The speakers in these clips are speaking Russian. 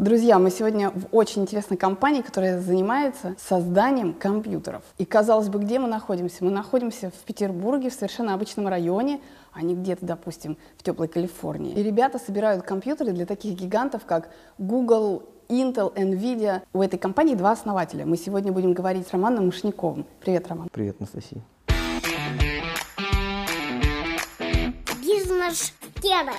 Друзья, мы сегодня в очень интересной компании, которая занимается созданием компьютеров. И казалось бы, где мы находимся? Мы находимся в Петербурге, в совершенно обычном районе, а не где-то, допустим, в теплой Калифорнии. И ребята собирают компьютеры для таких гигантов, как Google, Intel, Nvidia. У этой компании два основателя. Мы сегодня будем говорить с Романом Мышниковым. Привет, Роман. Привет, Анастасия. Бизнес-тема.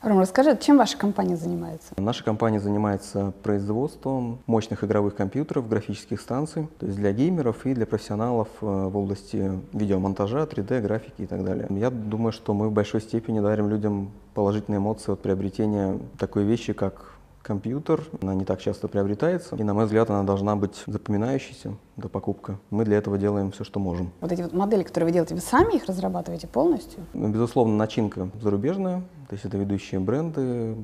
Ром, расскажи, чем ваша компания занимается? Наша компания занимается производством мощных игровых компьютеров, графических станций, то есть для геймеров и для профессионалов э, в области видеомонтажа, 3D, графики и так далее. Я думаю, что мы в большой степени дарим людям положительные эмоции от приобретения такой вещи, как компьютер, она не так часто приобретается, и, на мой взгляд, она должна быть запоминающейся до покупка. Мы для этого делаем все, что можем. Вот эти вот модели, которые вы делаете, вы сами их разрабатываете полностью? Безусловно, начинка зарубежная, то есть это ведущие бренды,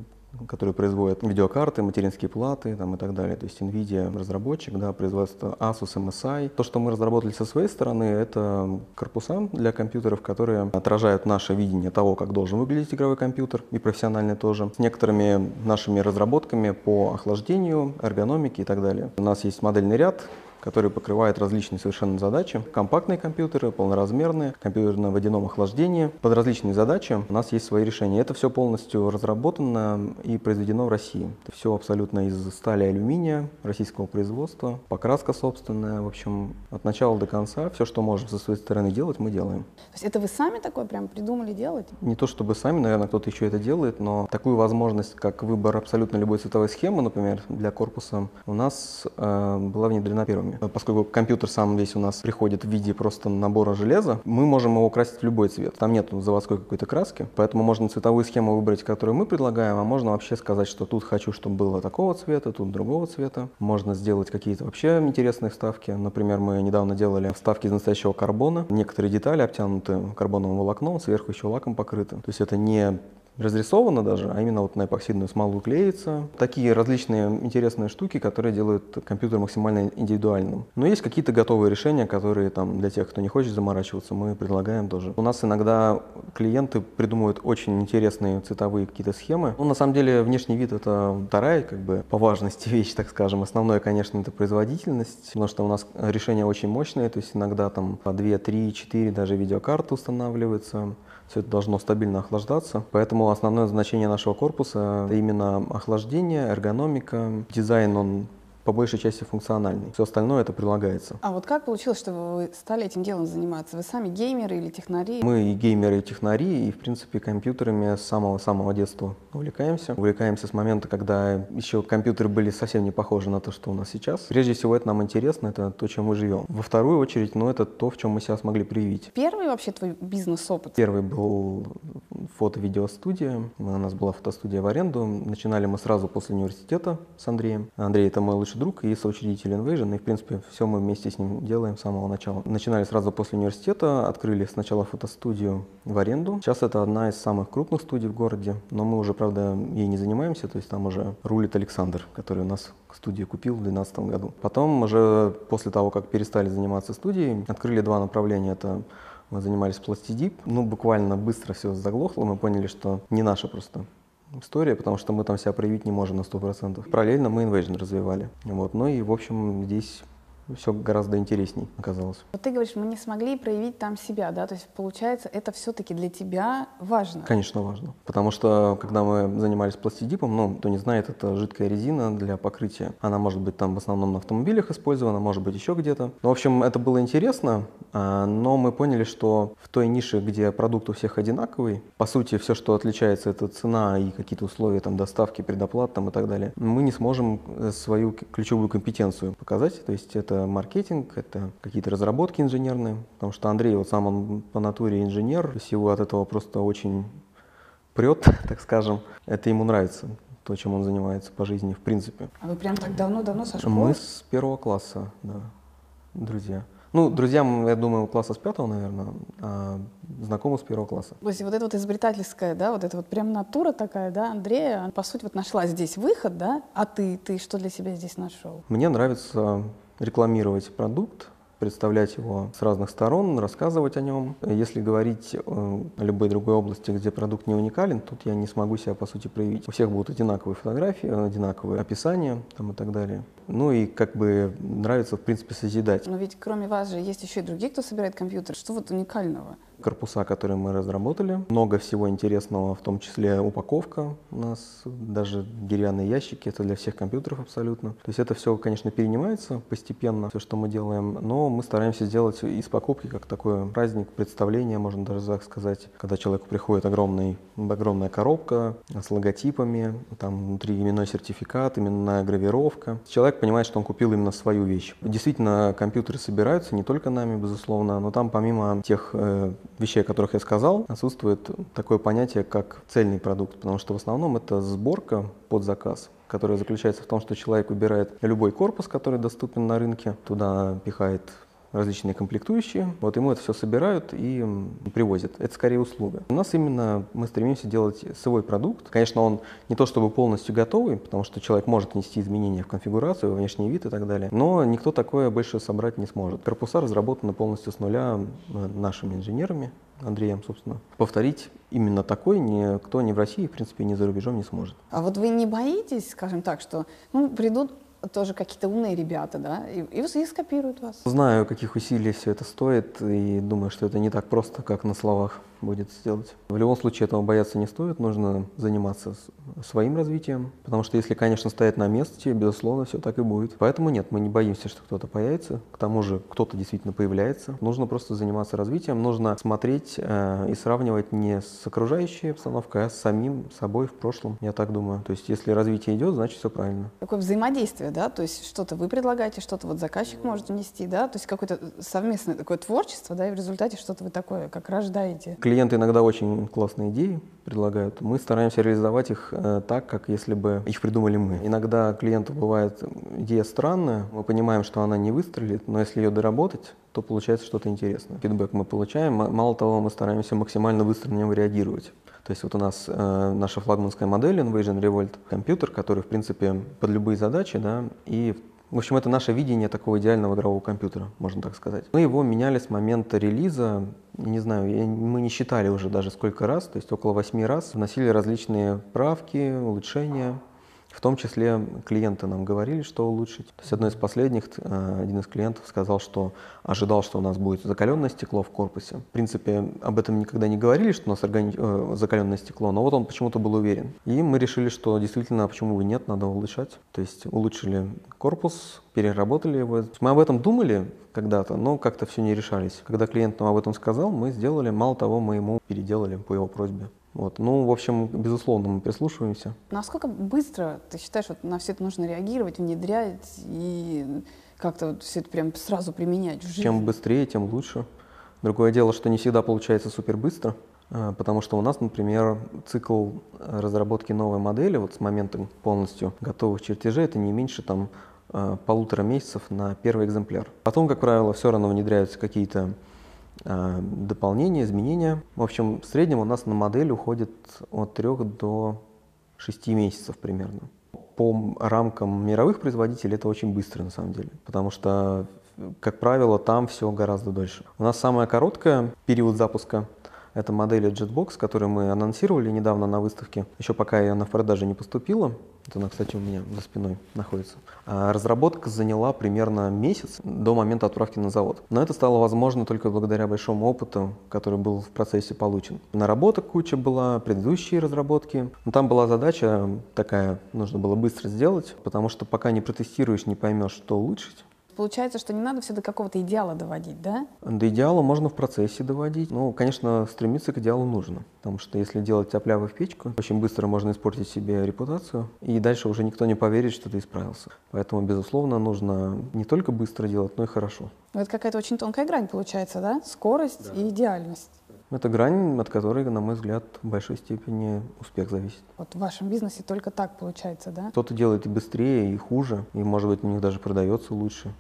которые производят видеокарты, материнские платы там, и так далее. То есть NVIDIA разработчик, да, производство Asus, MSI. То, что мы разработали со своей стороны, это корпуса для компьютеров, которые отражают наше видение того, как должен выглядеть игровой компьютер, и профессиональный тоже, с некоторыми нашими разработками по охлаждению, эргономике и так далее. У нас есть модельный ряд, который покрывает различные совершенно задачи. Компактные компьютеры, полноразмерные, компьютеры на водяном охлаждении. Под различные задачи у нас есть свои решения. Это все полностью разработано и произведено в России. Это все абсолютно из стали и алюминия, российского производства, покраска собственная. В общем, от начала до конца все, что можем со своей стороны делать, мы делаем. То есть это вы сами такое прям придумали делать? Не то чтобы сами, наверное, кто-то еще это делает, но такую возможность, как выбор абсолютно любой цветовой схемы, например, для корпуса, у нас э, была внедрена первыми. Э, поскольку компьютер сам весь у нас приходит в виде просто набора железа, мы можем его красить в любой цвет. Там нет заводской какой-то краски, поэтому можно цветовую схему выбрать, которую мы предлагаем, а можно вообще сказать, что тут хочу, чтобы было такого цвета, тут другого цвета. Можно сделать какие-то вообще интересные вставки. Например, мы недавно делали вставки из настоящего карбона. Некоторые детали обтянуты карбоновым волокном, сверху еще лаком покрыты. То есть это не разрисовано даже, а именно вот на эпоксидную смолу клеится. Такие различные интересные штуки, которые делают компьютер максимально индивидуальным. Но есть какие-то готовые решения, которые там для тех, кто не хочет заморачиваться, мы предлагаем тоже. У нас иногда клиенты придумывают очень интересные цветовые какие-то схемы. Ну, на самом деле, внешний вид — это вторая, как бы, по важности вещь, так скажем. Основное, конечно, это производительность, потому что у нас решения очень мощные, то есть иногда там по 2, 3, 4 даже видеокарты устанавливаются все это должно стабильно охлаждаться. Поэтому основное значение нашего корпуса – именно охлаждение, эргономика. Дизайн, он по большей части функциональный. Все остальное это прилагается. А вот как получилось, что вы стали этим делом заниматься? Вы сами геймеры или технари? Мы и геймеры, и технари, и, в принципе, компьютерами с самого-самого детства увлекаемся. Увлекаемся с момента, когда еще компьютеры были совсем не похожи на то, что у нас сейчас. Прежде всего, это нам интересно, это то, чем мы живем. Во вторую очередь, ну, это то, в чем мы себя смогли проявить. Первый вообще твой бизнес-опыт? Первый был фото-видеостудия. У нас была фотостудия в аренду. Начинали мы сразу после университета с Андреем. Андрей — это мой лучший лучший друг и соучредитель Invasion, и, в принципе, все мы вместе с ним делаем с самого начала. Начинали сразу после университета, открыли сначала фотостудию в аренду. Сейчас это одна из самых крупных студий в городе, но мы уже, правда, ей не занимаемся, то есть там уже рулит Александр, который у нас студию купил в 2012 году. Потом уже после того, как перестали заниматься студией, открыли два направления. Это мы занимались пластидип. Ну, буквально быстро все заглохло. Мы поняли, что не наше просто история, потому что мы там себя проявить не можем на 100%. Параллельно мы Invasion развивали. Вот. Ну и, в общем, здесь все гораздо интересней оказалось. Вот ты говоришь, мы не смогли проявить там себя, да? То есть, получается, это все-таки для тебя важно? Конечно, важно. Потому что, когда мы занимались пластидипом, ну, кто не знает, это жидкая резина для покрытия. Она может быть там в основном на автомобилях использована, может быть еще где-то. Ну, в общем, это было интересно, а, но мы поняли, что в той нише, где продукт у всех одинаковый, по сути, все, что отличается, это цена и какие-то условия там доставки, предоплат там и так далее, мы не сможем э, свою ключевую компетенцию показать. То есть это это маркетинг, это какие-то разработки инженерные, потому что Андрей, вот сам он по натуре инженер, всего от этого просто очень прет, так скажем. Это ему нравится, то, чем он занимается по жизни, в принципе. А вы прям так давно-давно со школы? Мы с первого класса, да, друзья. Ну, друзьям, я думаю, класса с пятого, наверное, а знакомы с первого класса. То есть вот эта вот изобретательская, да, вот эта вот прям натура такая, да, Андрея, по сути, вот нашла здесь выход, да, а ты, ты что для себя здесь нашел? Мне нравится рекламировать продукт, представлять его с разных сторон, рассказывать о нем. Если говорить о любой другой области, где продукт не уникален, тут я не смогу себя, по сути, проявить. У всех будут одинаковые фотографии, одинаковые описания там, и так далее. Ну и как бы нравится, в принципе, созидать. Но ведь кроме вас же есть еще и другие, кто собирает компьютер. Что вот уникального? Корпуса, которые мы разработали. Много всего интересного, в том числе упаковка у нас, даже деревянные ящики, это для всех компьютеров абсолютно. То есть это все, конечно, перенимается постепенно, все, что мы делаем, но мы стараемся сделать из покупки как такой праздник, представление, можно даже так сказать, когда человеку приходит огромный, огромная коробка с логотипами, там внутри именной сертификат, именная гравировка. Человек понимает, что он купил именно свою вещь. Действительно, компьютеры собираются не только нами, безусловно, но там помимо тех э, вещей, о которых я сказал, отсутствует такое понятие, как цельный продукт, потому что в основном это сборка под заказ которая заключается в том, что человек выбирает любой корпус, который доступен на рынке, туда пихает различные комплектующие. Вот ему это все собирают и привозят. Это скорее услуга. У нас именно мы стремимся делать свой продукт. Конечно, он не то чтобы полностью готовый, потому что человек может внести изменения в конфигурацию, в внешний вид и так далее. Но никто такое больше собрать не сможет. Корпуса разработаны полностью с нуля нашими инженерами, Андреем, собственно. Повторить именно такой никто ни в России, в принципе, ни за рубежом не сможет. А вот вы не боитесь, скажем так, что ну, придут тоже какие-то умные ребята, да, и, и, и скопируют вас. Знаю, каких усилий все это стоит, и думаю, что это не так просто, как на словах будет сделать. В любом случае этого бояться не стоит, нужно заниматься своим развитием, потому что если, конечно, стоять на месте, безусловно, все так и будет. Поэтому нет, мы не боимся, что кто-то появится, к тому же кто-то действительно появляется. Нужно просто заниматься развитием, нужно смотреть э, и сравнивать не с окружающей обстановкой, а с самим собой в прошлом, я так думаю. То есть если развитие идет, значит все правильно. Такое взаимодействие, да, то есть что-то вы предлагаете, что-то вот заказчик может внести, да, то есть какое-то совместное такое творчество, да, и в результате что-то вы такое как рождаете. Клиент Клиенты иногда очень классные идеи предлагают. Мы стараемся реализовать их э, так, как если бы их придумали мы. Иногда клиенту бывает идея странная, мы понимаем, что она не выстрелит, но если ее доработать, то получается что-то интересное. Фидбэк мы получаем. Мало того, мы стараемся максимально быстро на него реагировать. То есть вот у нас э, наша флагманская модель Invasion Revolt компьютер, который, в принципе, под любые задачи, да, и в общем, это наше видение такого идеального игрового компьютера, можно так сказать. Мы его меняли с момента релиза, не знаю, мы не считали уже даже сколько раз, то есть около восьми раз, вносили различные правки, улучшения. В том числе клиенты нам говорили, что улучшить. То есть одно из последних, э, один из клиентов сказал, что ожидал, что у нас будет закаленное стекло в корпусе. В принципе, об этом никогда не говорили, что у нас органи... э, закаленное стекло, но вот он почему-то был уверен. И мы решили, что действительно, почему бы нет, надо улучшать. То есть улучшили корпус, переработали его. Мы об этом думали когда-то, но как-то все не решались. Когда клиент нам об этом сказал, мы сделали, мало того, мы ему переделали по его просьбе. Вот. Ну, в общем, безусловно, мы прислушиваемся. Насколько быстро ты считаешь, вот на все это нужно реагировать, внедрять и как-то вот все это прям сразу применять в жизни? Чем быстрее, тем лучше. Другое дело, что не всегда получается супер быстро, а, потому что у нас, например, цикл разработки новой модели вот с момента полностью готовых чертежей это не меньше там а, полутора месяцев на первый экземпляр. Потом, как правило, все равно внедряются какие-то дополнения, изменения. В общем, в среднем у нас на модель уходит от 3 до 6 месяцев примерно. По рамкам мировых производителей это очень быстро на самом деле, потому что, как правило, там все гораздо дольше. У нас самая короткая период запуска это модель Jetbox, которую мы анонсировали недавно на выставке. Еще пока она в продаже не поступила. Это она, кстати, у меня за спиной находится. А разработка заняла примерно месяц до момента отправки на завод. Но это стало возможно только благодаря большому опыту, который был в процессе получен. Наработок куча была, предыдущие разработки. Но там была задача такая, нужно было быстро сделать, потому что пока не протестируешь, не поймешь, что улучшить, Получается, что не надо все до какого-то идеала доводить, да? До идеала можно в процессе доводить. Ну, конечно, стремиться к идеалу нужно. Потому что если делать тяп в печку, очень быстро можно испортить себе репутацию. И дальше уже никто не поверит, что ты исправился. Поэтому, безусловно, нужно не только быстро делать, но и хорошо. Ну, это какая-то очень тонкая грань получается, да? Скорость да. и идеальность. Это грань, от которой, на мой взгляд, в большой степени успех зависит. Вот в вашем бизнесе только так получается, да? Кто-то делает и быстрее, и хуже, и, может быть, у них даже продается лучше.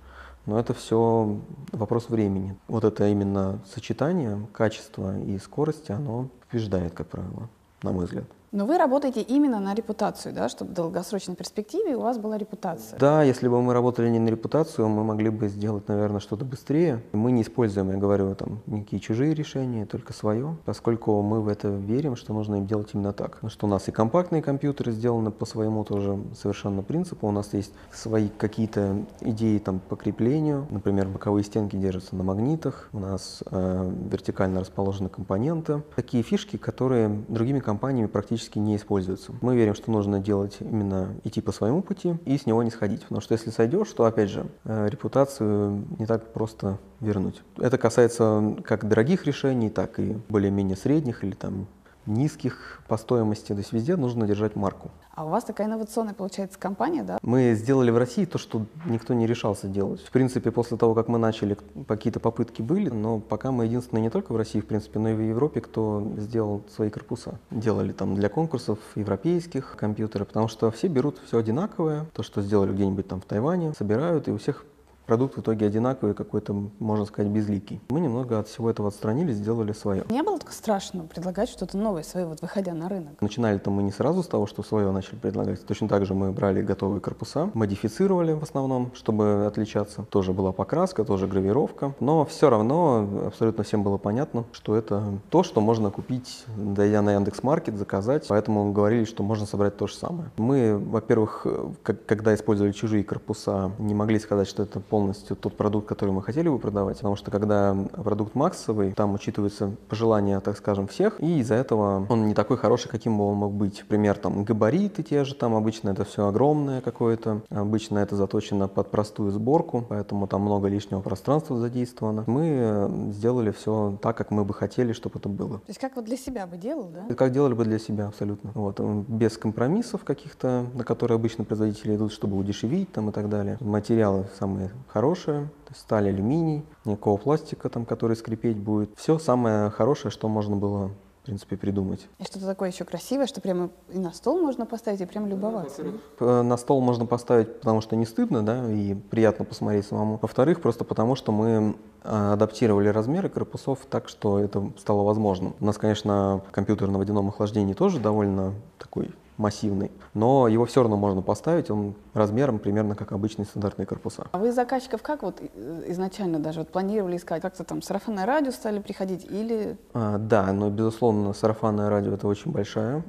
Но это все вопрос времени. Вот это именно сочетание качества и скорости, оно побеждает, как правило, на мой взгляд. Но вы работаете именно на репутацию, да, чтобы в долгосрочной перспективе у вас была репутация. Да, если бы мы работали не на репутацию, мы могли бы сделать, наверное, что-то быстрее. Мы не используем, я говорю, там, никакие чужие решения, только свое, поскольку мы в это верим, что нужно им делать именно так. Что у нас и компактные компьютеры сделаны по своему тоже совершенно принципу. У нас есть свои какие-то идеи там, по креплению. Например, боковые стенки держатся на магнитах. У нас э, вертикально расположены компоненты. Такие фишки, которые другими компаниями практически не используются. Мы верим, что нужно делать именно идти по своему пути и с него не сходить. Потому что если сойдешь, то, опять же, э, репутацию не так просто вернуть. Это касается как дорогих решений, так и более-менее средних или там низких по стоимости. То есть везде нужно держать марку. А у вас такая инновационная, получается, компания, да? Мы сделали в России то, что никто не решался делать. В принципе, после того, как мы начали, какие-то попытки были, но пока мы единственные не только в России, в принципе, но и в Европе, кто сделал свои корпуса. Делали там для конкурсов европейских компьютеры, потому что все берут все одинаковое. То, что сделали где-нибудь там в Тайване, собирают, и у всех продукт в итоге одинаковый, какой-то, можно сказать, безликий. Мы немного от всего этого отстранились, сделали свое. Не было так страшно предлагать что-то новое свое, вот выходя на рынок? Начинали-то мы не сразу с того, что свое начали предлагать. Точно так же мы брали готовые корпуса, модифицировали в основном, чтобы отличаться. Тоже была покраска, тоже гравировка. Но все равно абсолютно всем было понятно, что это то, что можно купить, дойдя на Яндекс.Маркет, заказать. Поэтому говорили, что можно собрать то же самое. Мы, во-первых, когда использовали чужие корпуса, не могли сказать, что это полностью тот продукт, который мы хотели бы продавать, потому что когда продукт массовый, там учитываются пожелания, так скажем, всех, и из-за этого он не такой хороший, каким бы он мог быть. Например, там габариты те же, там обычно это все огромное какое-то, обычно это заточено под простую сборку, поэтому там много лишнего пространства задействовано. Мы э, сделали все так, как мы бы хотели, чтобы это было. То есть как вот для себя бы делал, да? Как делали бы для себя, абсолютно. Вот, без компромиссов каких-то, на которые обычно производители идут, чтобы удешевить там и так далее. Материалы самые хорошее, то есть сталь, алюминий, никакого пластика, там, который скрипеть будет. Все самое хорошее, что можно было в принципе, придумать. И что-то такое еще красивое, что прямо и на стол можно поставить, и прям любоваться. Ну, на стол можно поставить, потому что не стыдно, да, и приятно посмотреть самому. Во-вторых, просто потому что мы а, адаптировали размеры корпусов так, что это стало возможным. У нас, конечно, компьютер на водяном охлаждении тоже довольно такой массивный, но его все равно можно поставить, он размером примерно как обычные стандартные корпуса. А вы заказчиков как вот э, изначально даже вот планировали искать? Как-то там сарафанное радио стали приходить или... А, да, но безусловно сарафанное радио это очень большая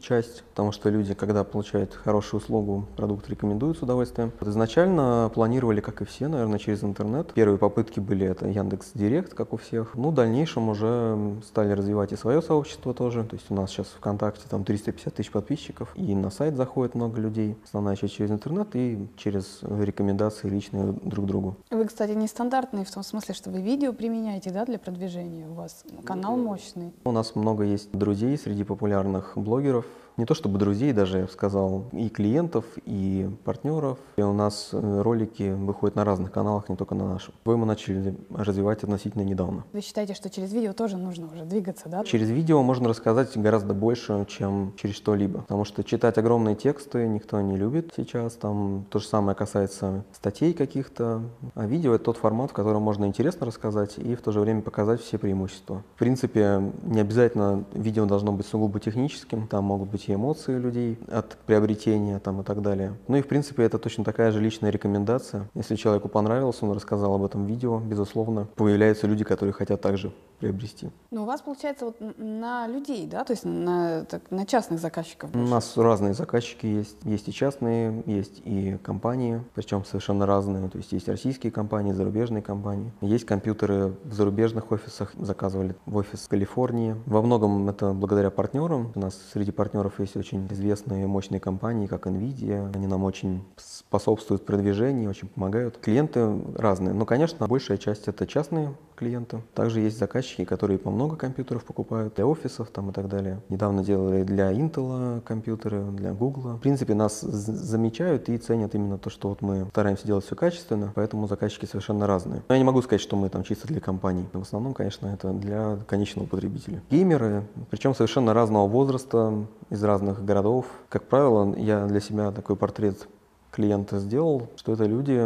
часть, потому что люди, когда получают хорошую услугу, продукт рекомендуют с удовольствием. Вот изначально планировали, как и все, наверное, через интернет. Первые попытки были это Яндекс Директ, как у всех. Ну, в дальнейшем уже стали развивать и свое сообщество тоже. То есть у нас сейчас ВКонтакте там 350 тысяч подписчиков, и на сайт заходит много людей. Основная часть через интернет и через рекомендации личные друг другу. Вы, кстати, нестандартные в том смысле, что вы видео применяете, да, для продвижения. У вас канал мощный. У нас много есть друзей среди популярных блогеров, блогеров, не то чтобы друзей даже, я бы сказал, и клиентов, и партнеров. И у нас э, ролики выходят на разных каналах, не только на нашем. Вы мы начали развивать относительно недавно. Вы считаете, что через видео тоже нужно уже двигаться, да? Через видео можно рассказать гораздо больше, чем через что-либо. Потому что читать огромные тексты никто не любит сейчас. Там то же самое касается статей каких-то. А видео — это тот формат, в котором можно интересно рассказать и в то же время показать все преимущества. В принципе, не обязательно видео должно быть сугубо техническим. Там могут быть и эмоции людей от приобретения там, и так далее. Ну и в принципе это точно такая же личная рекомендация. Если человеку понравилось, он рассказал об этом видео, безусловно, появляются люди, которые хотят также приобрести. Ну у вас получается вот на людей, да, то есть на, так, на частных заказчиков? Больше. У нас разные заказчики есть. Есть и частные, есть и компании, причем совершенно разные. То есть есть российские компании, зарубежные компании. Есть компьютеры в зарубежных офисах, заказывали в офис в Калифорнии. Во многом это благодаря партнерам. У нас среди партнеров есть очень известные мощные компании, как NVIDIA. Они нам очень способствуют продвижению, очень помогают. Клиенты разные. Но, конечно, большая часть это частные клиенты. Также есть заказчики, которые по много компьютеров покупают для офисов там и так далее. Недавно делали для Intel компьютеры, для Google. В принципе, нас замечают и ценят именно то, что вот мы стараемся делать все качественно, поэтому заказчики совершенно разные. Но я не могу сказать, что мы там чисто для компаний. В основном, конечно, это для конечного потребителя. Геймеры, причем совершенно разного возраста, из разных городов. Как правило, я для себя такой портрет клиента сделал, что это люди,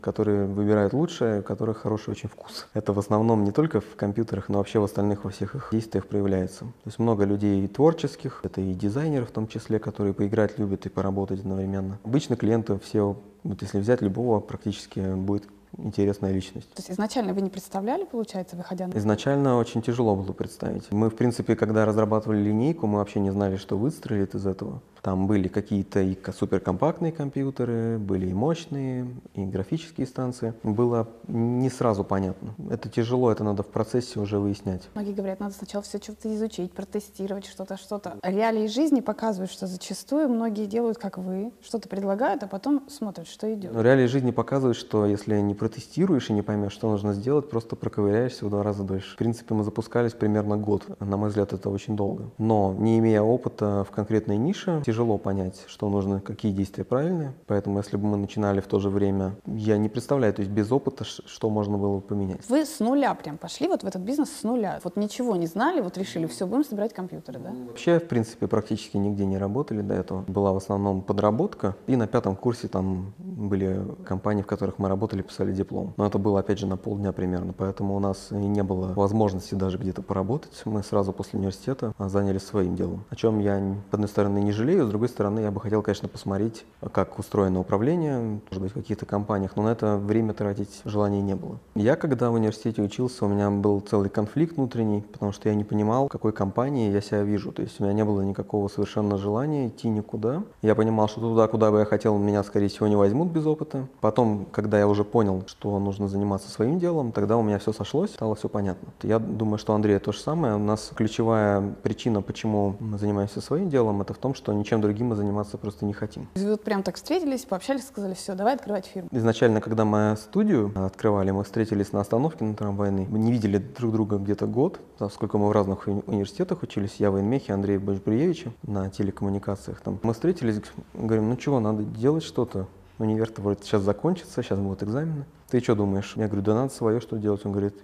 которые выбирают лучшее, у которых хороший очень вкус. Это в основном не только в компьютерах, но вообще в остальных во всех их действиях проявляется. То есть много людей творческих, это и дизайнеры в том числе, которые поиграть любят и поработать одновременно. Обычно клиенты все, вот если взять любого, практически будет интересная личность. То есть изначально вы не представляли, получается, выходя на... Изначально очень тяжело было представить. Мы, в принципе, когда разрабатывали линейку, мы вообще не знали, что выстрелит из этого. Там были какие-то и суперкомпактные компьютеры, были и мощные, и графические станции. Было не сразу понятно. Это тяжело, это надо в процессе уже выяснять. Многие говорят, надо сначала все что-то изучить, протестировать что-то, что-то. Реалии жизни показывают, что зачастую многие делают, как вы, что-то предлагают, а потом смотрят, что идет. Но реалии жизни показывают, что если не протестируешь и не поймешь, что нужно сделать, просто проковыряешься в два раза дольше. В принципе, мы запускались примерно год. На мой взгляд, это очень долго. Но не имея опыта в конкретной нише, тяжело понять, что нужно, какие действия правильные. Поэтому, если бы мы начинали в то же время, я не представляю, то есть без опыта, что можно было бы поменять. Вы с нуля прям пошли вот в этот бизнес с нуля. Вот ничего не знали, вот решили, все, будем собирать компьютеры, да? Вообще, в принципе, практически нигде не работали до этого. Была в основном подработка. И на пятом курсе там были компании, в которых мы работали, писали диплом. Но это было, опять же, на полдня примерно. Поэтому у нас и не было возможности даже где-то поработать. Мы сразу после университета занялись своим делом. О чем я, с одной стороны, не жалею, с другой стороны, я бы хотел, конечно, посмотреть, как устроено управление, может быть, в каких-то компаниях, но на это время тратить желания не было. Я, когда в университете учился, у меня был целый конфликт внутренний, потому что я не понимал, в какой компании я себя вижу. То есть у меня не было никакого совершенно желания идти никуда. Я понимал, что туда, куда бы я хотел, меня, скорее всего, не возьмут без опыта. Потом, когда я уже понял, что нужно заниматься своим делом, тогда у меня все сошлось, стало все понятно. Я думаю, что Андрей то же самое. У нас ключевая причина, почему мы занимаемся своим делом, это в том, что ничем другим мы заниматься просто не хотим. Вы вот прям так встретились, пообщались, сказали, все, давай открывать фирму. Изначально, когда мы студию открывали, мы встретились на остановке на трамвайной. Мы не видели друг друга где-то год, поскольку мы в разных университетах учились. Я в Инмехе, Андрей Башбриевиче на телекоммуникациях. Там. Мы встретились, говорим, ну чего, надо делать что-то. Универ-то вроде сейчас закончится, сейчас будут экзамены. Ты что думаешь? Я говорю, да надо свое что делать. Он говорит,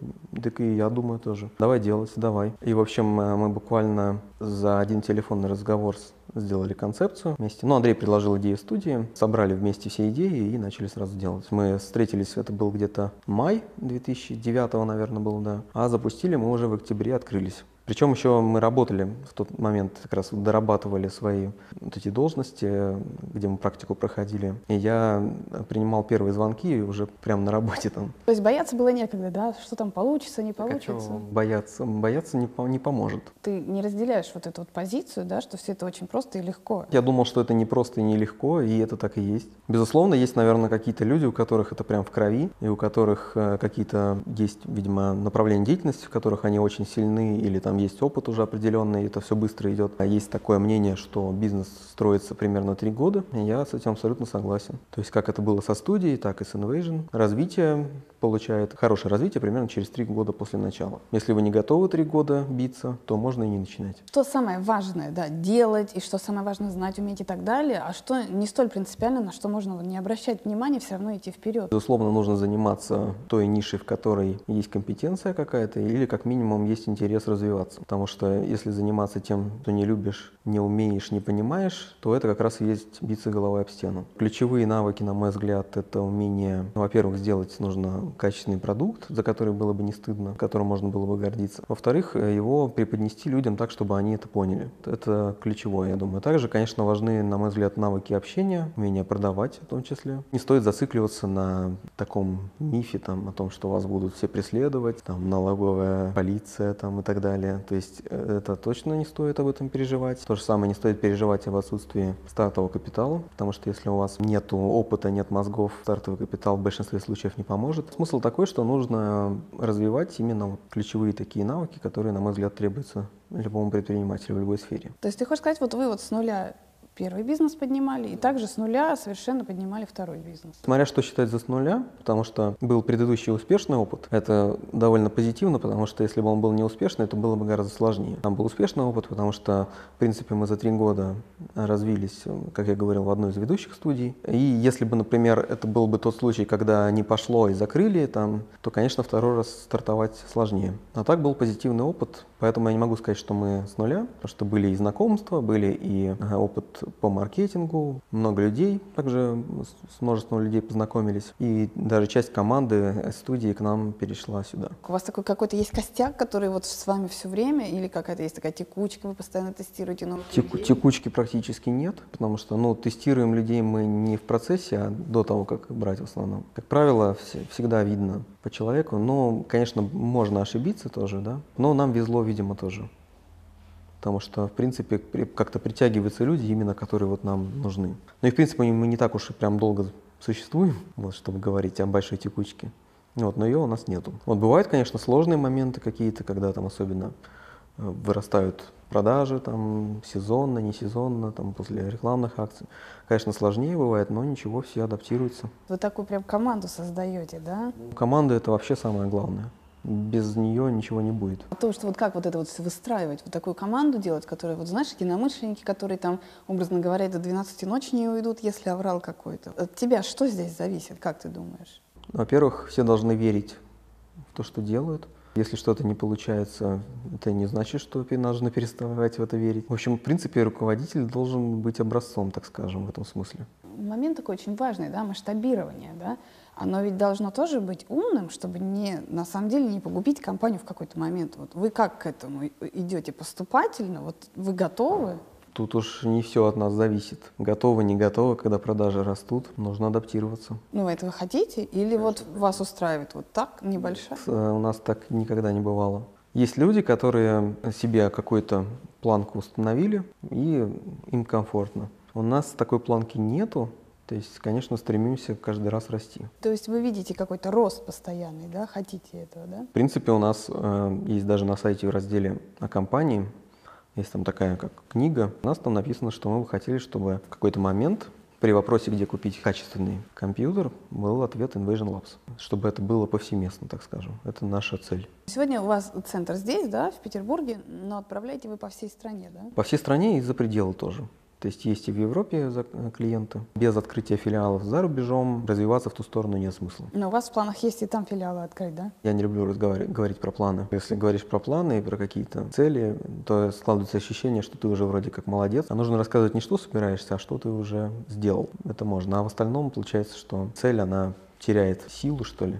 так и я думаю тоже. Давай делать, давай. И, в общем, мы буквально за один телефонный разговор сделали концепцию вместе. Ну, Андрей предложил идею студии, собрали вместе все идеи и начали сразу делать. Мы встретились, это был где-то май 2009, наверное, был, да. А запустили мы уже в октябре, открылись. Причем еще мы работали в тот момент, как раз дорабатывали свои вот эти должности, где мы практику проходили. И я принимал первые звонки уже прямо на работе там. То есть бояться было некогда, да? Что там получится, не получится? Так, а бояться, бояться не, не поможет. Ты не разделяешь вот эту вот позицию, да, что все это очень просто и легко. Я думал, что это не просто и не легко, и это так и есть. Безусловно, есть, наверное, какие-то люди, у которых это прям в крови, и у которых э, какие-то есть, видимо, направления деятельности, в которых они очень сильны или там есть опыт уже определенный, это все быстро идет. А есть такое мнение, что бизнес строится примерно три года, и я с этим абсолютно согласен. То есть как это было со студией, так и с Invasion. Развитие получает хорошее развитие примерно через три года после начала. Если вы не готовы три года биться, то можно и не начинать. Что самое важное, да, делать, и что самое важное знать, уметь и так далее, а что не столь принципиально, на что можно не обращать внимания, все равно идти вперед. Безусловно, нужно заниматься той нишей, в которой есть компетенция какая-то, или как минимум есть интерес развиваться. Потому что если заниматься тем, что не любишь, не умеешь, не понимаешь, то это как раз и есть биться головой об стену. Ключевые навыки, на мой взгляд, это умение, ну, во-первых, сделать нужно качественный продукт, за который было бы не стыдно, которым можно было бы гордиться. Во-вторых, его преподнести людям так, чтобы они это поняли. Это ключевое, я думаю. Также, конечно, важны, на мой взгляд, навыки общения, умение продавать в том числе. Не стоит зацикливаться на таком мифе там, о том, что вас будут все преследовать, там, налоговая полиция там, и так далее. То есть э, это точно не стоит об этом переживать. То же самое не стоит переживать об отсутствии стартового капитала, потому что если у вас нет опыта, нет мозгов, стартовый капитал в большинстве случаев не поможет. Смысл такой, что нужно развивать именно ключевые такие навыки, которые, на мой взгляд, требуются любому предпринимателю в любой сфере. То есть ты хочешь сказать, вот вы вот с нуля первый бизнес поднимали, и также с нуля совершенно поднимали второй бизнес. Смотря что считать за с нуля, потому что был предыдущий успешный опыт, это довольно позитивно, потому что если бы он был неуспешный, то было бы гораздо сложнее. Там был успешный опыт, потому что, в принципе, мы за три года развились, как я говорил, в одной из ведущих студий. И если бы, например, это был бы тот случай, когда не пошло и закрыли там, то, конечно, второй раз стартовать сложнее. А так был позитивный опыт, поэтому я не могу сказать, что мы с нуля, потому что были и знакомства, были и опыт по маркетингу, много людей, также с множеством людей познакомились. И даже часть команды студии к нам перешла сюда. У вас такой какой-то есть костяк, который вот с вами все время, или какая-то есть такая текучка, вы постоянно тестируете новых Теку, людей? Текучки практически нет, потому что ну, тестируем людей мы не в процессе, а до того, как брать в основном. Как правило, все, всегда видно по человеку. Но, конечно, можно ошибиться тоже, да. Но нам везло, видимо, тоже. Потому что, в принципе, как-то притягиваются люди, именно которые вот нам нужны. Ну и, в принципе, мы не так уж и прям долго существуем, вот, чтобы говорить о большой текучке. Вот, но ее у нас нету. Вот бывают, конечно, сложные моменты какие-то, когда там особенно э, вырастают продажи, там, сезонно, не сезонно, там, после рекламных акций. Конечно, сложнее бывает, но ничего, все адаптируются. Вы такую прям команду создаете, да? Команда – это вообще самое главное. Без нее ничего не будет. А то, что вот как вот это вот выстраивать, вот такую команду делать, которая, вот знаешь, единомышленники, которые там, образно говоря, до 12 ночи не уйдут, если оврал какой-то. От тебя что здесь зависит, как ты думаешь? Во-первых, все должны верить в то, что делают. Если что-то не получается, это не значит, что нужно переставать в это верить. В общем, в принципе, руководитель должен быть образцом, так скажем, в этом смысле. Момент такой очень важный, да, масштабирование, да. Оно ведь должно тоже быть умным, чтобы не, на самом деле не погубить компанию в какой-то момент. Вот вы как к этому идете поступательно? Вот вы готовы? Тут уж не все от нас зависит. Готовы, не готовы, когда продажи растут, нужно адаптироваться. Ну, вы этого хотите? Или вот вас устраивает вот так, небольшая? Э, у нас так никогда не бывало. Есть люди, которые себе какую-то планку установили, и им комфортно. У нас такой планки нету, то есть, конечно, стремимся каждый раз расти. То есть вы видите какой-то рост постоянный, да? Хотите этого, да? В принципе, у нас э, есть даже на сайте в разделе о компании есть там такая как книга. У нас там написано, что мы бы хотели, чтобы в какой-то момент при вопросе, где купить качественный компьютер, был ответ Invasion Labs. Чтобы это было повсеместно, так скажем. Это наша цель. Сегодня у вас центр здесь, да, в Петербурге, но отправляете вы по всей стране, да? По всей стране и за пределы тоже. То есть есть и в Европе э, клиенты. Без открытия филиалов за рубежом развиваться в ту сторону нет смысла. Но у вас в планах есть и там филиалы открыть, да? Я не люблю разговаривать, говорить про планы. Если говоришь про планы и про какие-то цели, то складывается ощущение, что ты уже вроде как молодец. А нужно рассказывать не что собираешься, а что ты уже сделал. Это можно. А в остальном получается, что цель, она теряет силу, что ли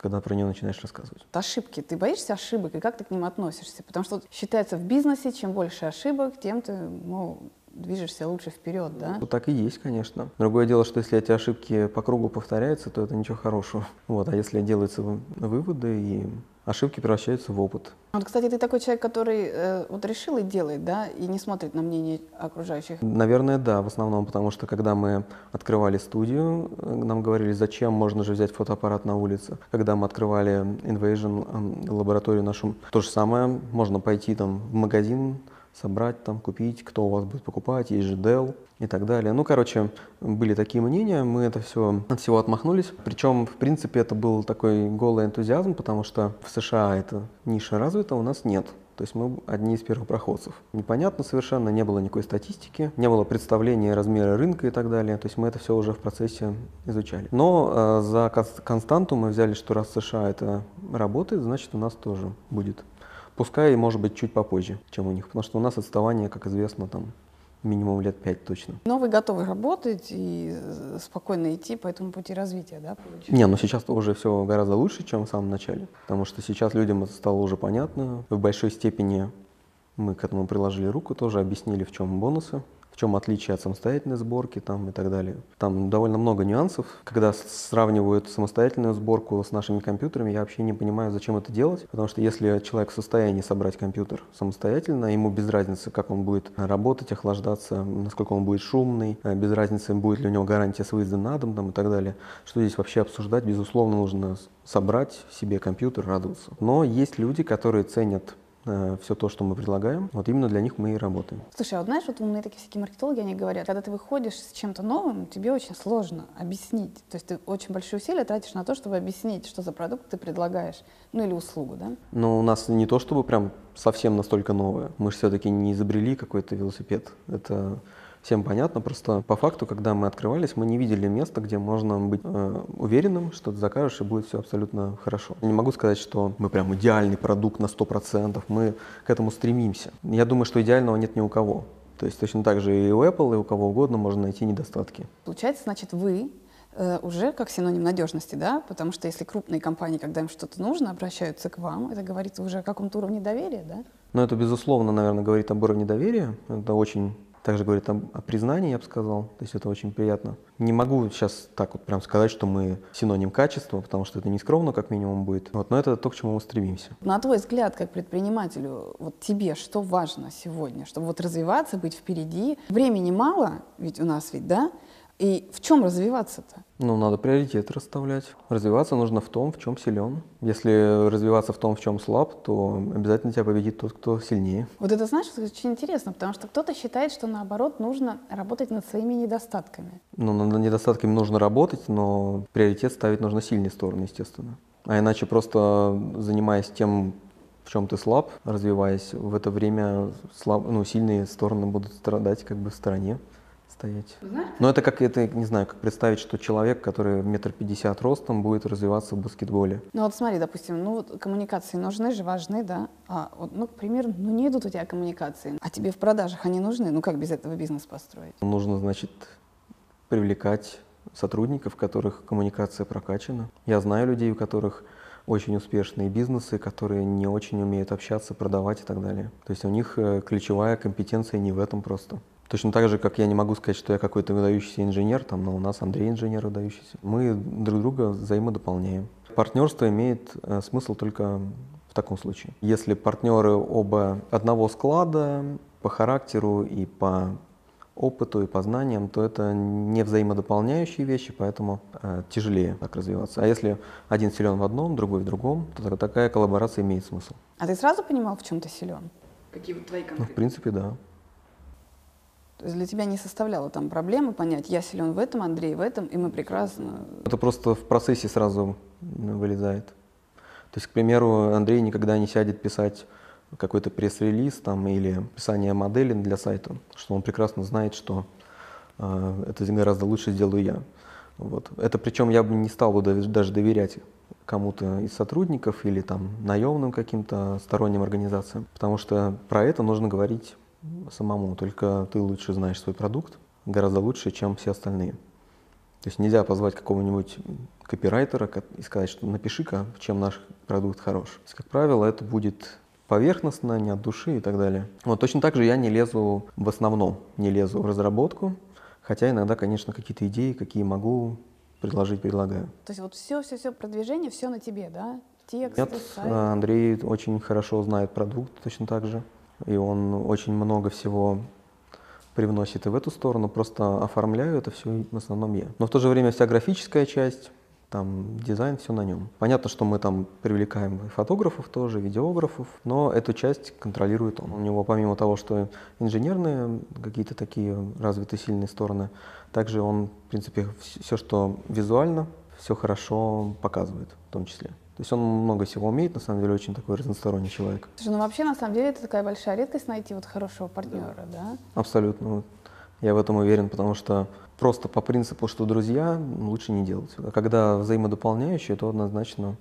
когда про нее начинаешь рассказывать. Ошибки. Ты боишься ошибок, и как ты к ним относишься? Потому что считается в бизнесе, чем больше ошибок, тем ты, ну, движешься лучше вперед, да? Ну, так и есть, конечно. Другое дело, что если эти ошибки по кругу повторяются, то это ничего хорошего. Вот, а если делаются выводы и ошибки превращаются в опыт. Вот, кстати, ты такой человек, который э, вот решил и делает, да, и не смотрит на мнение окружающих? Наверное, да, в основном, потому что когда мы открывали студию, э, нам говорили, зачем, можно же взять фотоаппарат на улице. Когда мы открывали Invasion э, лабораторию нашу, то же самое, можно пойти там в магазин, собрать, там, купить, кто у вас будет покупать, есть же Dell и так далее. Ну, короче, были такие мнения, мы это все, от всего отмахнулись. Причем, в принципе, это был такой голый энтузиазм, потому что в США эта ниша развита, у нас нет. То есть мы одни из первых проходцев. Непонятно совершенно, не было никакой статистики, не было представления размера рынка и так далее. То есть мы это все уже в процессе изучали. Но э, за константу мы взяли, что раз США это работает, значит у нас тоже будет. Пускай, может быть, чуть попозже, чем у них, потому что у нас отставание, как известно, там минимум лет пять точно. Но вы готовы работать и спокойно идти по этому пути развития, да? Получается? Не, ну сейчас уже все гораздо лучше, чем в самом начале, потому что сейчас людям это стало уже понятно. В большой степени мы к этому приложили руку, тоже объяснили, в чем бонусы чем отличие от самостоятельной сборки там, и так далее. Там довольно много нюансов. Когда сравнивают самостоятельную сборку с нашими компьютерами, я вообще не понимаю, зачем это делать. Потому что если человек в состоянии собрать компьютер самостоятельно, ему без разницы, как он будет работать, охлаждаться, насколько он будет шумный, э, без разницы, будет ли у него гарантия с выездом на дом там, и так далее. Что здесь вообще обсуждать? Безусловно, нужно собрать себе компьютер, радоваться. Но есть люди, которые ценят все то, что мы предлагаем, вот именно для них мы и работаем. Слушай, а вот знаешь, вот умные такие всякие маркетологи, они говорят, когда ты выходишь с чем-то новым, тебе очень сложно объяснить. То есть ты очень большие усилия тратишь на то, чтобы объяснить, что за продукт ты предлагаешь, ну или услугу, да? Но у нас не то, чтобы прям совсем настолько новое. Мы же все-таки не изобрели какой-то велосипед. Это всем понятно. Просто по факту, когда мы открывались, мы не видели места, где можно быть э, уверенным, что ты закажешь и будет все абсолютно хорошо. Я не могу сказать, что мы прям идеальный продукт на 100%, мы к этому стремимся. Я думаю, что идеального нет ни у кого. То есть точно так же и у Apple, и у кого угодно можно найти недостатки. Получается, значит, вы э, уже как синоним надежности, да? Потому что если крупные компании, когда им что-то нужно, обращаются к вам, это говорит уже о каком-то уровне доверия, да? Но это, безусловно, наверное, говорит об уровне доверия. Это очень также говорит о, о признании, я бы сказал. То есть это очень приятно. Не могу сейчас так вот прям сказать, что мы синоним качества, потому что это не скромно, как минимум, будет. Вот, но это то, к чему мы стремимся. На твой взгляд, как предпринимателю, вот тебе что важно сегодня, чтобы вот развиваться, быть впереди? Времени мало, ведь у нас ведь, да? И в чем развиваться-то? Ну, надо приоритеты расставлять. Развиваться нужно в том, в чем силен. Если развиваться в том, в чем слаб, то обязательно тебя победит тот, кто сильнее. Вот это, знаешь, очень интересно, потому что кто-то считает, что наоборот нужно работать над своими недостатками. Ну, над недостатками нужно работать, но приоритет ставить нужно сильные стороны, естественно. А иначе просто занимаясь тем, в чем ты слаб, развиваясь, в это время слаб, ну, сильные стороны будут страдать как бы в стороне стоять. Но это как, это, не знаю, как представить, что человек, который метр пятьдесят ростом, будет развиваться в баскетболе. Ну вот смотри, допустим, ну вот коммуникации нужны же, важны, да? А вот, ну, к примеру, ну не идут у тебя коммуникации, а тебе в продажах они нужны, ну как без этого бизнес построить? Нужно, значит, привлекать сотрудников, у которых коммуникация прокачана. Я знаю людей, у которых очень успешные бизнесы, которые не очень умеют общаться, продавать и так далее. То есть у них э, ключевая компетенция не в этом просто. Точно так же, как я не могу сказать, что я какой-то выдающийся инженер, там, но у нас Андрей инженер выдающийся. Мы друг друга взаимодополняем. Партнерство имеет э, смысл только в таком случае. Если партнеры оба одного склада по характеру и по опыту и по знаниям, то это не взаимодополняющие вещи, поэтому э, тяжелее так развиваться. А если один силен в одном, другой в другом, то такая коллаборация имеет смысл. А ты сразу понимал, в чем ты силен? Какие вот твои конкретные? Ну, в принципе, да. То есть для тебя не составляло там проблемы понять, я силен в этом, Андрей в этом, и мы прекрасно... Это просто в процессе сразу вылезает. То есть, к примеру, Андрей никогда не сядет писать какой-то пресс-релиз там, или писание модели для сайта, что он прекрасно знает, что э, это гораздо лучше сделаю я. Вот. Это причем я бы не стал бы даже доверять кому-то из сотрудников или там наемным каким-то сторонним организациям, потому что про это нужно говорить самому, только ты лучше знаешь свой продукт, гораздо лучше, чем все остальные. То есть нельзя позвать какого-нибудь копирайтера и сказать, что напиши-ка, чем наш продукт хорош. То есть, как правило, это будет поверхностно, не от души и так далее. Вот точно так же я не лезу в основном, не лезу в разработку, хотя иногда, конечно, какие-то идеи, какие могу предложить, предлагаю. То есть вот все-все-все продвижение, все на тебе, да? Текст, Нет, сайт. Андрей очень хорошо знает продукт точно так же и он очень много всего привносит и в эту сторону, просто оформляю это все в основном я. Но в то же время вся графическая часть, там дизайн, все на нем. Понятно, что мы там привлекаем фотографов тоже, видеографов, но эту часть контролирует он. У него помимо того, что инженерные какие-то такие развитые сильные стороны, также он, в принципе, все, что визуально, все хорошо показывает в том числе. То есть он много всего умеет, на самом деле, очень такой разносторонний человек. Слушай, ну вообще, на самом деле, это такая большая редкость найти вот хорошего партнера, да? да? Абсолютно. Я в этом уверен, потому что просто по принципу, что друзья, лучше не делать. А когда взаимодополняющие, то однозначно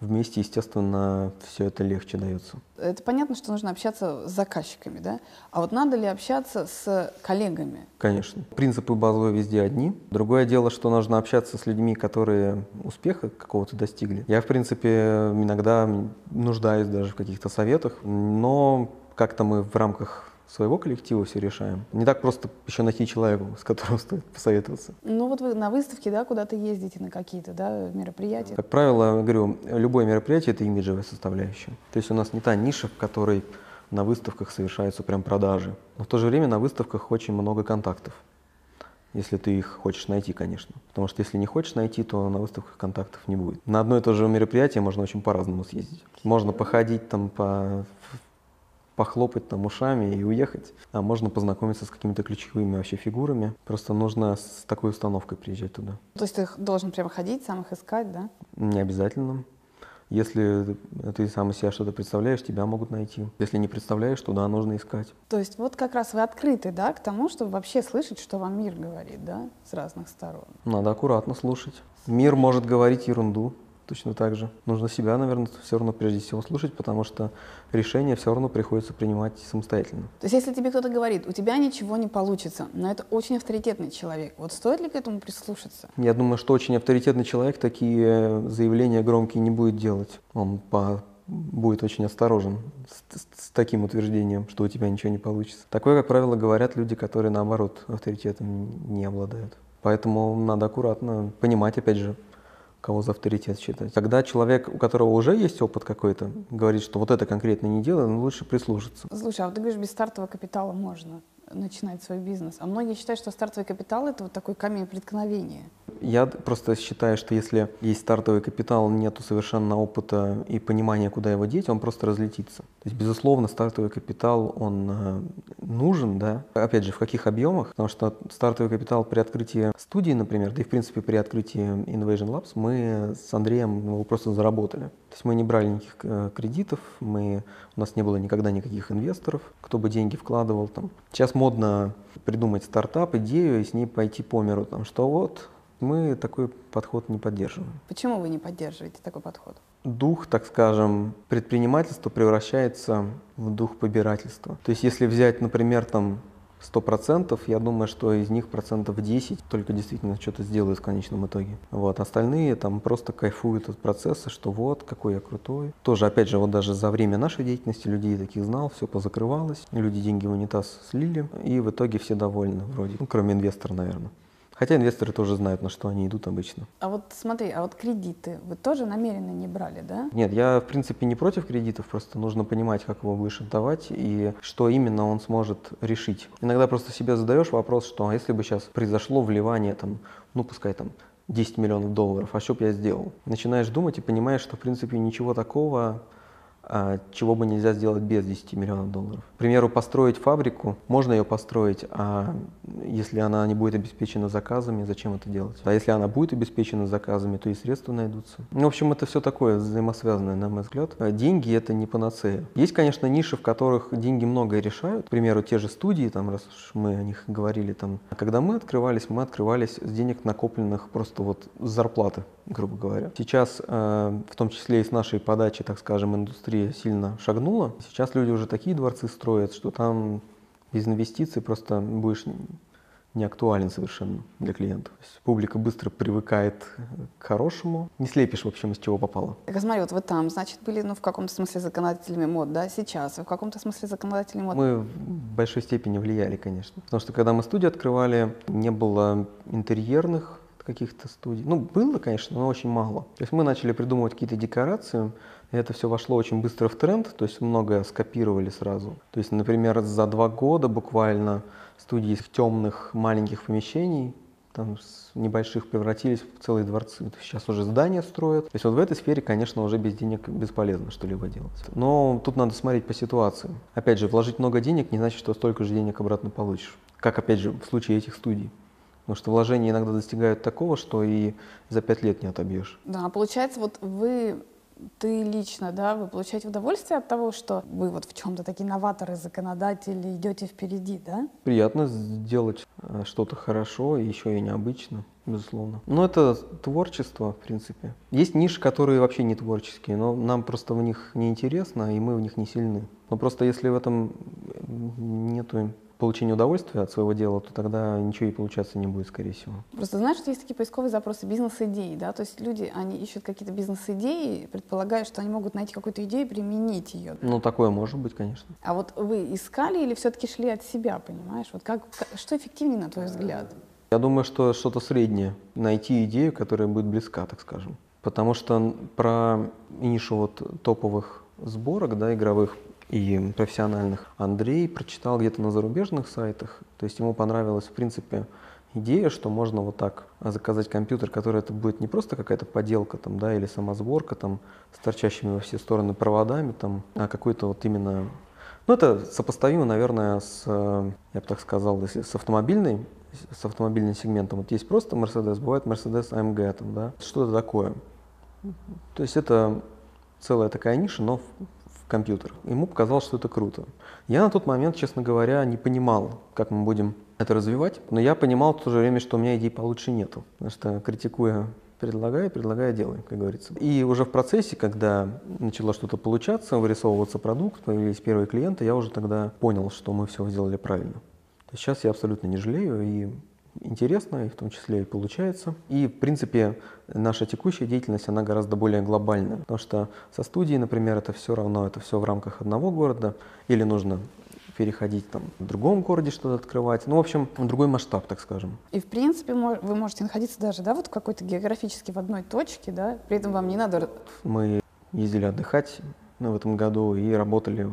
вместе, естественно, все это легче дается. Это понятно, что нужно общаться с заказчиками, да? А вот надо ли общаться с коллегами? Конечно. Принципы базовые везде одни. Другое дело, что нужно общаться с людьми, которые успеха какого-то достигли. Я, в принципе, иногда нуждаюсь даже в каких-то советах, но как-то мы в рамках своего коллектива все решаем. Не так просто еще найти человека, с которым стоит посоветоваться. Ну вот вы на выставке, да, куда-то ездите на какие-то, да, мероприятия? Как правило, говорю, любое мероприятие — это имиджевая составляющая. То есть у нас не та ниша, в которой на выставках совершаются прям продажи. Но в то же время на выставках очень много контактов. Если ты их хочешь найти, конечно. Потому что если не хочешь найти, то на выставках контактов не будет. На одно и то же мероприятие можно очень по-разному съездить. Можно походить там по похлопать там ушами и уехать. А можно познакомиться с какими-то ключевыми вообще фигурами. Просто нужно с такой установкой приезжать туда. То есть ты должен прямо ходить, сам их искать, да? Не обязательно. Если ты сам из себя что-то представляешь, тебя могут найти. Если не представляешь, то да, нужно искать. То есть вот как раз вы открыты, да, к тому, чтобы вообще слышать, что вам мир говорит, да, с разных сторон. Надо аккуратно слушать. Мир может говорить ерунду. Точно так же. Нужно себя, наверное, все равно прежде всего слушать, потому что решение все равно приходится принимать самостоятельно. То есть если тебе кто-то говорит, у тебя ничего не получится, но это очень авторитетный человек, вот стоит ли к этому прислушаться? Я думаю, что очень авторитетный человек такие заявления громкие не будет делать. Он по будет очень осторожен с, с, с таким утверждением, что у тебя ничего не получится. Такое, как правило, говорят люди, которые, наоборот, авторитетом не обладают. Поэтому надо аккуратно понимать, опять же, кого за авторитет считать. Когда человек, у которого уже есть опыт какой-то, говорит, что вот это конкретно не делай, ну, лучше прислушаться. Слушай, а вот ты говоришь, без стартового капитала можно начинать свой бизнес. А многие считают, что стартовый капитал – это вот такой камень преткновения. Я просто считаю, что если есть стартовый капитал, нету совершенно опыта и понимания, куда его деть, он просто разлетится. То есть, безусловно, стартовый капитал, он э, нужен, да. Опять же, в каких объемах? Потому что стартовый капитал при открытии студии, например, да и, в принципе, при открытии Innovation Labs, мы с Андреем его просто заработали. То есть мы не брали никаких э, кредитов, мы, у нас не было никогда никаких инвесторов, кто бы деньги вкладывал там. Сейчас модно придумать стартап, идею и с ней пойти по миру, там, что вот мы такой подход не поддерживаем. Почему вы не поддерживаете такой подход? Дух, так скажем, предпринимательства превращается в дух побирательства. То есть если взять, например, там сто процентов, я думаю, что из них процентов 10 только действительно что-то сделают в конечном итоге. Вот, остальные там просто кайфуют от процесса, что вот, какой я крутой. Тоже, опять же, вот даже за время нашей деятельности людей таких знал, все позакрывалось, люди деньги в унитаз слили, и в итоге все довольны вроде, ну, кроме инвестора, наверное. Хотя инвесторы тоже знают, на что они идут обычно. А вот смотри, а вот кредиты вы тоже намеренно не брали, да? Нет, я в принципе не против кредитов, просто нужно понимать, как его будешь отдавать и что именно он сможет решить. Иногда просто себе задаешь вопрос, что а если бы сейчас произошло вливание там, ну пускай там 10 миллионов долларов, а что бы я сделал? Начинаешь думать и понимаешь, что в принципе ничего такого чего бы нельзя сделать без 10 миллионов долларов. К примеру, построить фабрику, можно ее построить, а если она не будет обеспечена заказами, зачем это делать? А если она будет обеспечена заказами, то и средства найдутся. Ну, в общем, это все такое взаимосвязанное, на мой взгляд. А деньги — это не панацея. Есть, конечно, ниши, в которых деньги многое решают. К примеру, те же студии, там, раз уж мы о них говорили, там, когда мы открывались, мы открывались с денег накопленных просто вот с зарплаты грубо говоря. Сейчас, э, в том числе и с нашей подачи, так скажем, индустрия сильно шагнула. Сейчас люди уже такие дворцы строят, что там без инвестиций просто будешь не актуален совершенно для клиентов. То есть публика быстро привыкает к хорошему. Не слепишь, в общем, из чего попало. Так, а смотри, вот вы там, значит, были, ну, в каком-то смысле законодателями мод, да, сейчас, в каком-то смысле законодателями мод? Мы в большой степени влияли, конечно. Потому что, когда мы студию открывали, не было интерьерных каких-то студий. Ну, было, конечно, но очень мало. То есть мы начали придумывать какие-то декорации, и это все вошло очень быстро в тренд, то есть многое скопировали сразу. То есть, например, за два года буквально студии из темных маленьких помещений там с небольших превратились в целые дворцы. Сейчас уже здания строят. То есть вот в этой сфере, конечно, уже без денег бесполезно что-либо делать. Но тут надо смотреть по ситуации. Опять же, вложить много денег не значит, что столько же денег обратно получишь. Как, опять же, в случае этих студий. Потому что вложения иногда достигают такого, что и за пять лет не отобьешь. Да, получается, вот вы ты лично, да, вы получаете удовольствие от того, что вы вот в чем-то такие новаторы, законодатели, идете впереди, да? Приятно сделать э, что-то хорошо и еще и необычно, безусловно. Но это творчество, в принципе. Есть ниши, которые вообще не творческие, но нам просто в них не интересно, и мы в них не сильны. Но просто если в этом нету получения удовольствия от своего дела, то тогда ничего и получаться не будет, скорее всего. Просто знаешь, что есть такие поисковые запросы бизнес-идеи, да, то есть люди, они ищут какие-то бизнес-идеи, предполагая, что они могут найти какую-то идею и применить ее. Ну, такое может быть, конечно. А вот вы искали или все-таки шли от себя, понимаешь? Вот как, что эффективнее, на твой взгляд? Я думаю, что что-то среднее. Найти идею, которая будет близка, так скажем. Потому что про нишу вот топовых сборок, да, игровых, и профессиональных. Андрей прочитал где-то на зарубежных сайтах, то есть ему понравилась, в принципе, идея, что можно вот так заказать компьютер, который это будет не просто какая-то поделка там, да, или самосборка там с торчащими во все стороны проводами там, а какой-то вот именно ну, это сопоставимо, наверное, с, я бы так сказал, с автомобильной, с автомобильным сегментом. Вот есть просто Mercedes, бывает Mercedes AMG, там, да, что-то такое. То есть это целая такая ниша, но компьютер. Ему показалось, что это круто. Я на тот момент, честно говоря, не понимал, как мы будем это развивать, но я понимал в то же время, что у меня идей получше нету. Потому что, критикуя Предлагай, предлагай, делай, как говорится. И уже в процессе, когда начало что-то получаться, вырисовываться продукт, появились первые клиенты, я уже тогда понял, что мы все сделали правильно. Сейчас я абсолютно не жалею, и интересно, и в том числе и получается. И, в принципе, наша текущая деятельность, она гораздо более глобальная, потому что со студией, например, это все равно, это все в рамках одного города, или нужно переходить там в другом городе что-то открывать. Ну, в общем, другой масштаб, так скажем. И, в принципе, вы можете находиться даже, да, вот в какой-то географически в одной точке, да, при этом вам не надо... Мы ездили отдыхать ну, в этом году и работали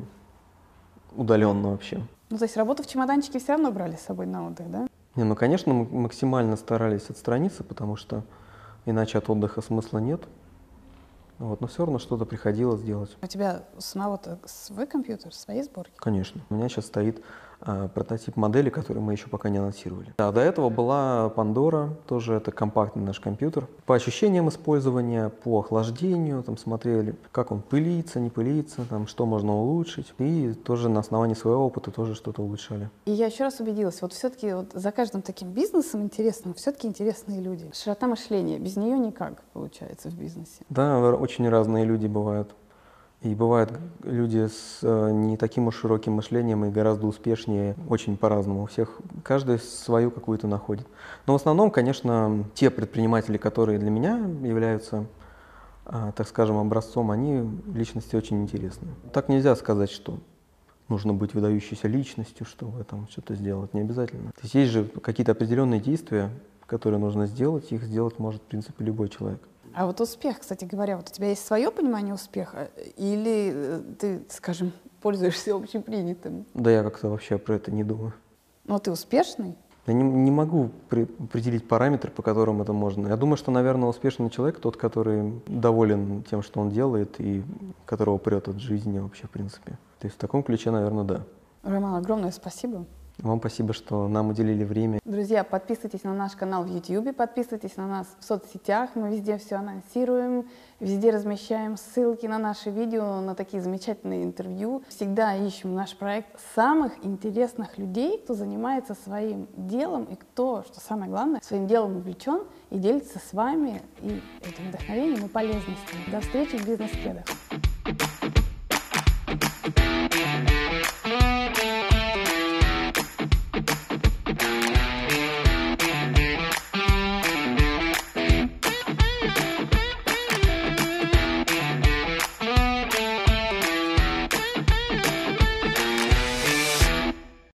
удаленно вообще. Ну, то есть работу в чемоданчике все равно брали с собой на отдых, да? Не, ну, конечно, мы максимально старались отстраниться, потому что иначе от отдыха смысла нет. Вот, но все равно что-то приходилось делать. У тебя самого-то свой компьютер, свои сборки? Конечно. У меня сейчас стоит прототип модели, который мы еще пока не анонсировали. Да, до этого была Pandora, тоже это компактный наш компьютер. По ощущениям использования, по охлаждению, там смотрели, как он пылится, не пылится, там, что можно улучшить. И тоже на основании своего опыта тоже что-то улучшали. И я еще раз убедилась, вот все-таки вот за каждым таким бизнесом интересным все-таки интересные люди. Широта мышления, без нее никак получается в бизнесе. Да, очень разные люди бывают. И бывают люди с э, не таким уж широким мышлением и гораздо успешнее, очень по-разному. У всех каждый свою какую-то находит. Но в основном, конечно, те предприниматели, которые для меня являются, э, так скажем, образцом, они личности очень интересные. Так нельзя сказать, что нужно быть выдающейся личностью, чтобы там что-то сделать. Не обязательно. То есть есть же какие-то определенные действия, которые нужно сделать, их сделать может, в принципе, любой человек. А вот успех, кстати говоря, вот у тебя есть свое понимание успеха или э, ты, скажем, пользуешься общепринятым? Да я как-то вообще про это не думаю. Но ты успешный? Я не, не могу при, определить параметры, по которым это можно. Я думаю, что, наверное, успешный человек тот, который доволен тем, что он делает, и которого прет от жизни вообще, в принципе. То есть в таком ключе, наверное, да. Роман, огромное спасибо. Вам спасибо, что нам уделили время. Друзья, подписывайтесь на наш канал в YouTube, подписывайтесь на нас в соцсетях. Мы везде все анонсируем, везде размещаем ссылки на наши видео, на такие замечательные интервью. Всегда ищем наш проект самых интересных людей, кто занимается своим делом и кто, что самое главное, своим делом увлечен и делится с вами и этим вдохновением и полезностью. До встречи в бизнес-кедах.